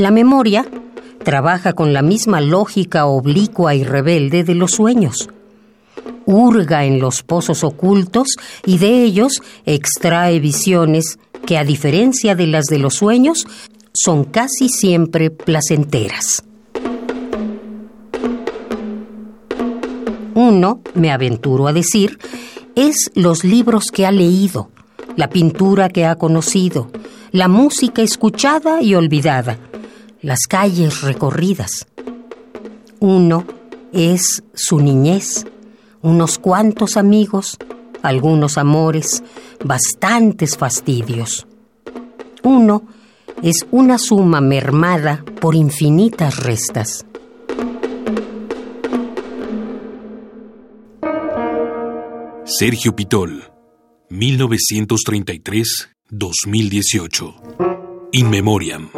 La memoria trabaja con la misma lógica oblicua y rebelde de los sueños. Hurga en los pozos ocultos y de ellos extrae visiones que, a diferencia de las de los sueños, son casi siempre placenteras. Uno, me aventuro a decir, es los libros que ha leído, la pintura que ha conocido, la música escuchada y olvidada, las calles recorridas. Uno es su niñez, unos cuantos amigos, algunos amores, bastantes fastidios. Uno es una suma mermada por infinitas restas. Sergio Pitol, 1933-2018. In Memoriam.